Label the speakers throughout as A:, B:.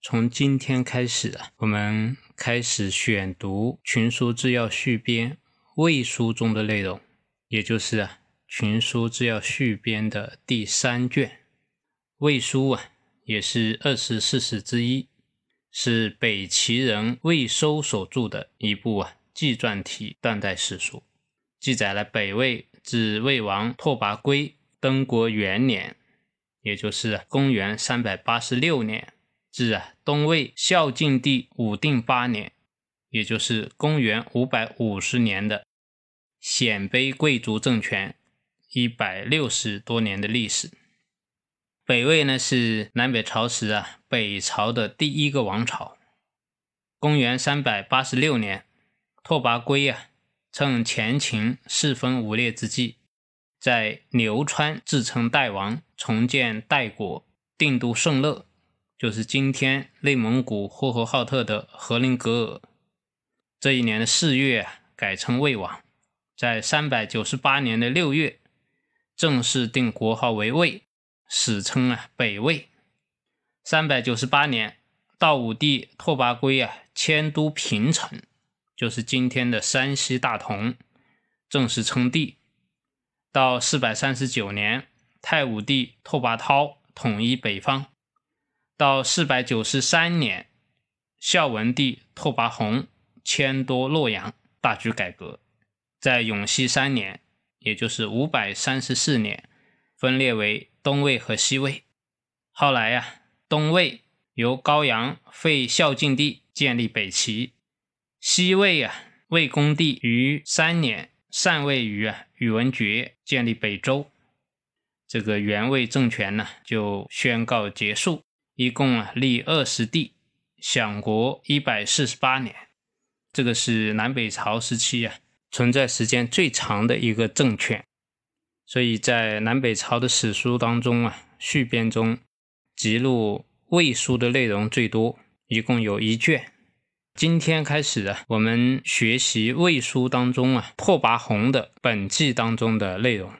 A: 从今天开始啊，我们开始选读《群书治要续编》魏书中的内容，也就是啊《群书治要续编》的第三卷。魏书啊，也是二十四史之一，是北齐人魏收所著的一部啊纪传体断代史书，记载了北魏至魏王拓跋圭登国元年。也就是公元三百八十六年至啊东魏孝静帝武定八年，也就是公元五百五十年的鲜卑贵族政权一百六十多年的历史。北魏呢是南北朝时啊北朝的第一个王朝。公元三百八十六年，拓跋圭啊趁前秦四分五裂之际。在流川自称代王，重建代国，定都圣乐，就是今天内蒙古呼和浩特的和林格尔。这一年的四月改称魏王，在三百九十八年的六月正式定国号为魏，史称啊北魏。三百九十八年，道武帝拓跋圭啊迁都平城，就是今天的山西大同，正式称帝。到四百三十九年，太武帝拓跋焘统一北方；到四百九十三年，孝文帝拓跋宏迁都洛阳，大举改革。在永熙三年，也就是五百三十四年，分裂为东魏和西魏。后来呀，东魏由高阳废孝静帝，建立北齐；西魏啊，魏恭帝于三年。禅位于啊宇文觉建立北周，这个元魏政权呢就宣告结束。一共啊立二十帝，享国一百四十八年。这个是南北朝时期啊存在时间最长的一个政权，所以在南北朝的史书当中啊续编中记录魏书的内容最多，一共有一卷。今天开始啊，我们学习魏书当中啊拓跋宏的本纪当中的内容。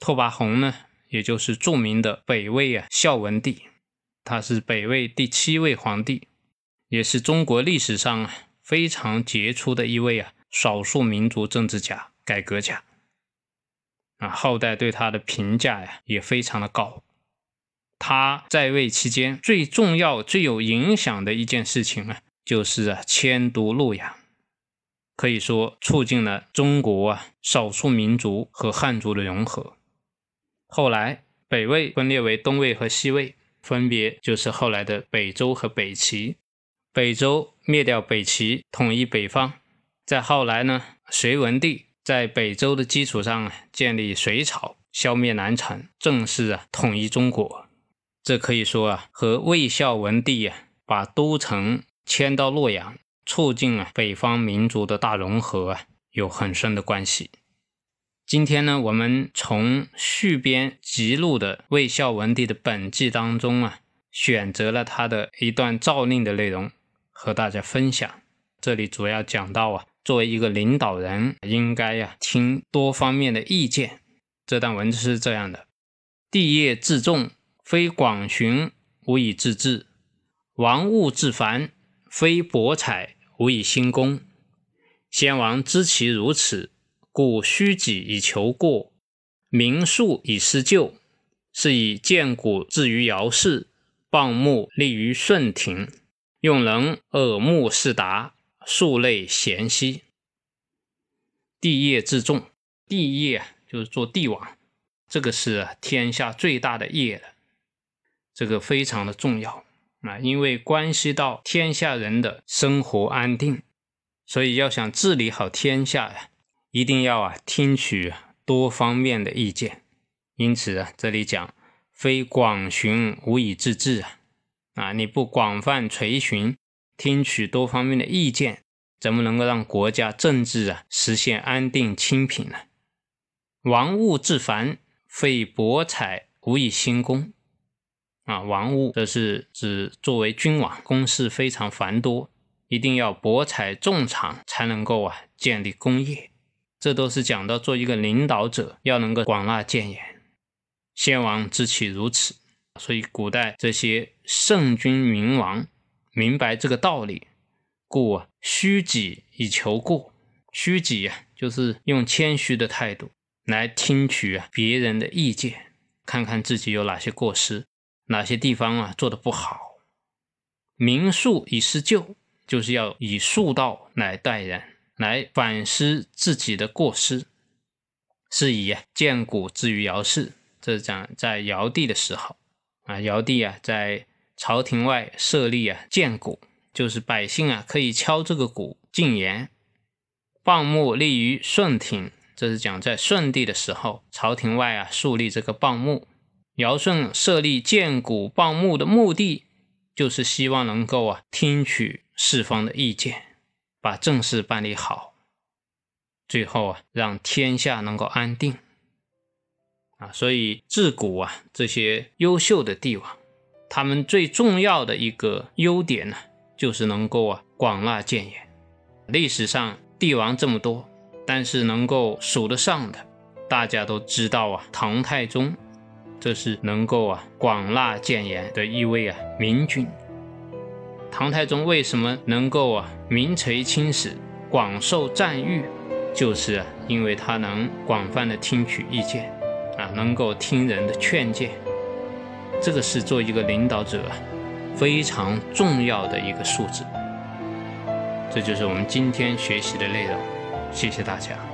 A: 拓跋宏呢，也就是著名的北魏啊孝文帝，他是北魏第七位皇帝，也是中国历史上非常杰出的一位啊少数民族政治家、改革家。啊，后代对他的评价呀也非常的高。他在位期间最重要、最有影响的一件事情啊。就是，迁都洛阳，可以说促进了中国啊少数民族和汉族的融合。后来北魏分裂为东魏和西魏，分别就是后来的北周和北齐。北周灭掉北齐，统一北方。再后来呢，隋文帝在北周的基础上，建立隋朝，消灭南陈，正式啊统一中国。这可以说啊，和魏孝文帝啊把都城。迁到洛阳，促进啊北方民族的大融合啊，有很深的关系。今天呢，我们从续编辑录的魏孝文帝的本纪当中啊，选择了他的一段诏令的内容和大家分享。这里主要讲到啊，作为一个领导人，应该呀听多方面的意见。这段文字是这样的：帝业自重，非广寻，无以自治；王物自繁。非博采，无以兴功。先王知其如此，故虚己以求过，明术以施救，是以见古至于尧氏，傍目立于舜庭，用人耳目视达，数类贤兮。帝业至重，帝业就是做帝王，这个是天下最大的业了，这个非常的重要。啊，因为关系到天下人的生活安定，所以要想治理好天下呀，一定要啊听取多方面的意见。因此啊，这里讲非广寻无以自治啊，啊，你不广泛垂询，听取多方面的意见，怎么能够让国家政治啊实现安定清平呢？王物至繁，非博采无以兴功。啊，王物这是指作为君王，公事非常繁多，一定要博采众长，才能够啊建立功业。这都是讲到做一个领导者要能够广纳谏言。先王之岂如此？所以古代这些圣君明王明白这个道理，故啊虚己以求过。虚己啊，就是用谦虚的态度来听取啊别人的意见，看看自己有哪些过失，哪些地方啊做的不好。明术以示旧，就是要以术道来待人，来反思自己的过失，是以啊见古之于尧氏。这是讲在尧帝的时候啊，尧帝啊在朝廷外设立啊谏鼓，就是百姓啊可以敲这个鼓进言。谤木立于舜庭，这是讲在舜帝的时候，朝廷外啊树立这个谤木。尧舜设立谏鼓谤木的目的，就是希望能够啊听取四方的意见，把政事办理好，最后啊让天下能够安定。啊，所以自古啊，这些优秀的帝王，他们最重要的一个优点呢，就是能够啊广纳谏言。历史上帝王这么多，但是能够数得上的，大家都知道啊，唐太宗，这是能够啊广纳谏言的一位啊明君。唐太宗为什么能够啊名垂青史、广受赞誉，就是啊因为他能广泛的听取意见。啊，能够听人的劝谏，这个是做一个领导者非常重要的一个素质。这就是我们今天学习的内容，谢谢大家。